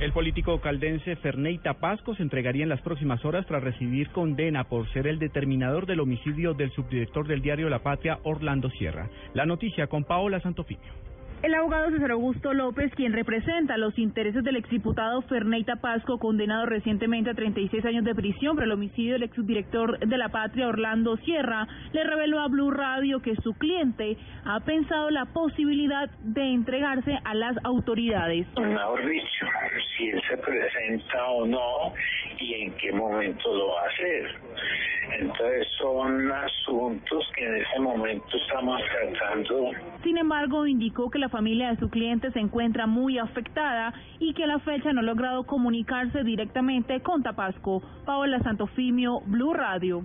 El político caldense Ferney Tapasco se entregaría en las próximas horas tras recibir condena por ser el determinador del homicidio del subdirector del diario La Patria, Orlando Sierra. La noticia con Paola Santofimio. El abogado César Augusto López, quien representa los intereses del exdiputado Ferney Tapasco, condenado recientemente a 36 años de prisión por el homicidio del exdirector de la patria Orlando Sierra, le reveló a Blue Radio que su cliente ha pensado la posibilidad de entregarse a las autoridades. Mejor dicho, o no y en qué momento lo va a hacer. Entonces son asuntos que en ese momento estamos tratando. Sin embargo, indicó que la familia de su cliente se encuentra muy afectada y que a la fecha no ha logrado comunicarse directamente con Tapasco. Paola Santofimio, Blue Radio.